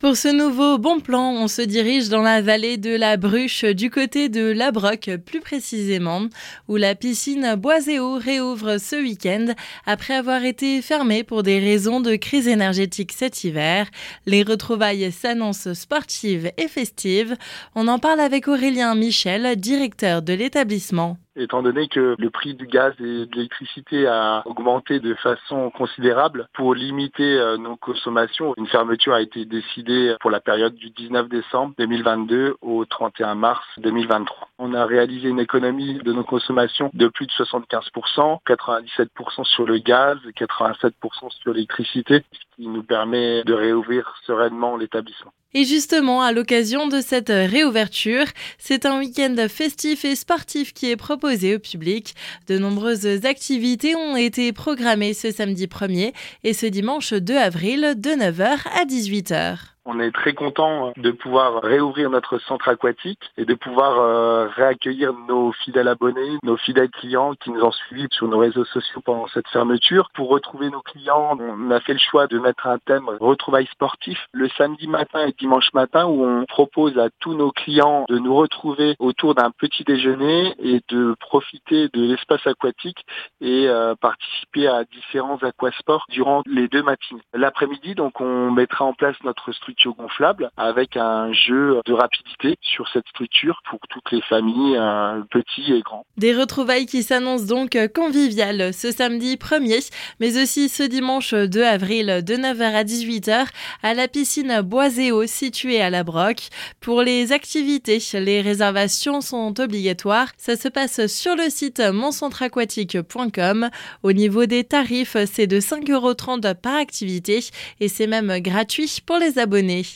Pour ce nouveau bon plan, on se dirige dans la vallée de la Bruche, du côté de La Broque plus précisément, où la piscine Boiséo réouvre ce week-end après avoir été fermée pour des raisons de crise énergétique cet hiver. Les retrouvailles s'annoncent sportives et festives. On en parle avec Aurélien Michel, directeur de l'établissement étant donné que le prix du gaz et de l'électricité a augmenté de façon considérable. Pour limiter euh, nos consommations, une fermeture a été décidée pour la période du 19 décembre 2022 au 31 mars 2023. On a réalisé une économie de nos consommations de plus de 75%, 97% sur le gaz, 87% sur l'électricité, ce qui nous permet de réouvrir sereinement l'établissement. Et justement, à l'occasion de cette réouverture, c'est un week-end festif et sportif qui est proposé au public. De nombreuses activités ont été programmées ce samedi 1er et ce dimanche 2 avril de 9h à 18h. On est très content de pouvoir réouvrir notre centre aquatique et de pouvoir euh, réaccueillir nos fidèles abonnés, nos fidèles clients qui nous ont suivis sur nos réseaux sociaux pendant cette fermeture. Pour retrouver nos clients, on a fait le choix de mettre un thème retrouvailles sportif le samedi matin et dimanche matin où on propose à tous nos clients de nous retrouver autour d'un petit déjeuner et de profiter de l'espace aquatique et euh, participer à différents aquasports durant les deux matinées. L'après-midi, donc, on mettra en place notre structure gonflable avec un jeu de rapidité sur cette structure pour toutes les familles, petits et grands. Des retrouvailles qui s'annoncent donc conviviales ce samedi 1er, mais aussi ce dimanche 2 avril de 9h à 18h à la piscine Boiséo située à la Broque. Pour les activités, les réservations sont obligatoires. Ça se passe sur le site moncentraquatique.com. Au niveau des tarifs, c'est de 5,30€ par activité et c'est même gratuit pour les abonnés.